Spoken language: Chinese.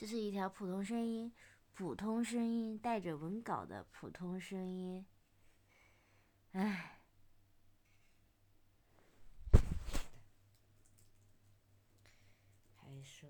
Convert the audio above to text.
这是一条普通声音，普通声音带着文稿的普通声音。唉，还说。